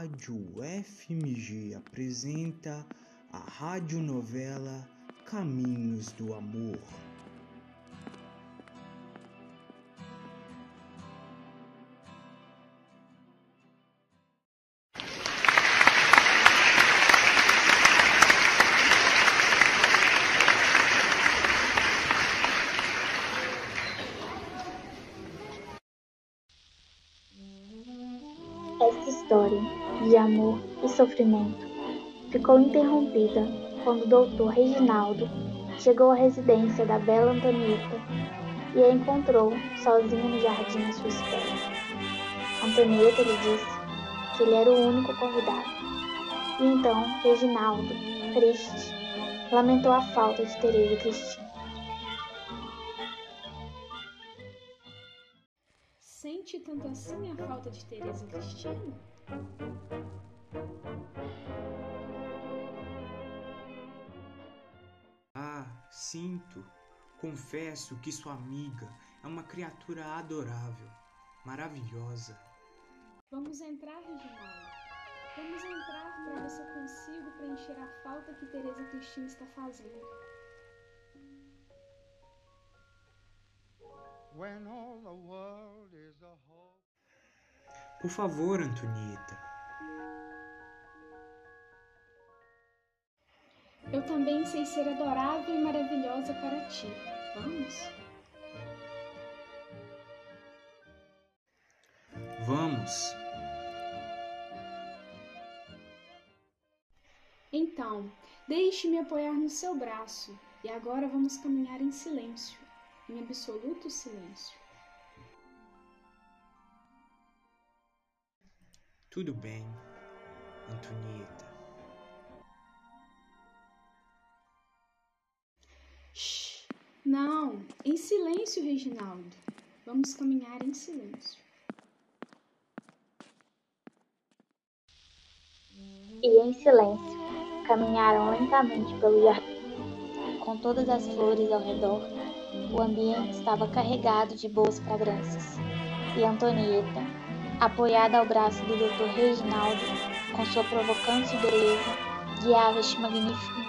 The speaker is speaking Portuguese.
Rádio FMG apresenta a radionovela Caminhos do Amor. Esta história de amor e sofrimento ficou interrompida quando o doutor Reginaldo chegou à residência da bela Antonieta e a encontrou sozinha no jardim à sua espera. Antonieta lhe disse que ele era o único convidado. E então Reginaldo, triste, lamentou a falta de Teresa Cristina. Sente tanto assim a falta de Teresa Cristina? Ah, sinto. Confesso que sua amiga é uma criatura adorável, maravilhosa. Vamos entrar, Reginaldo. Vamos entrar para ver se eu consigo preencher a falta que Teresa Cristina está fazendo. Por favor, Antonieta. Eu também sei ser adorável e maravilhosa para ti. Vamos? Vamos. Então, deixe-me apoiar no seu braço e agora vamos caminhar em silêncio, em absoluto silêncio. Tudo bem, Antonieta. Shh! Não, em silêncio, Reginaldo. Vamos caminhar em silêncio. E em silêncio caminharam lentamente pelo jardim. Com todas as flores ao redor, o ambiente estava carregado de boas fragrâncias. E Antonieta, apoiada ao braço do Dr. Reginaldo, com sua provocante beleza, guiava este magnífico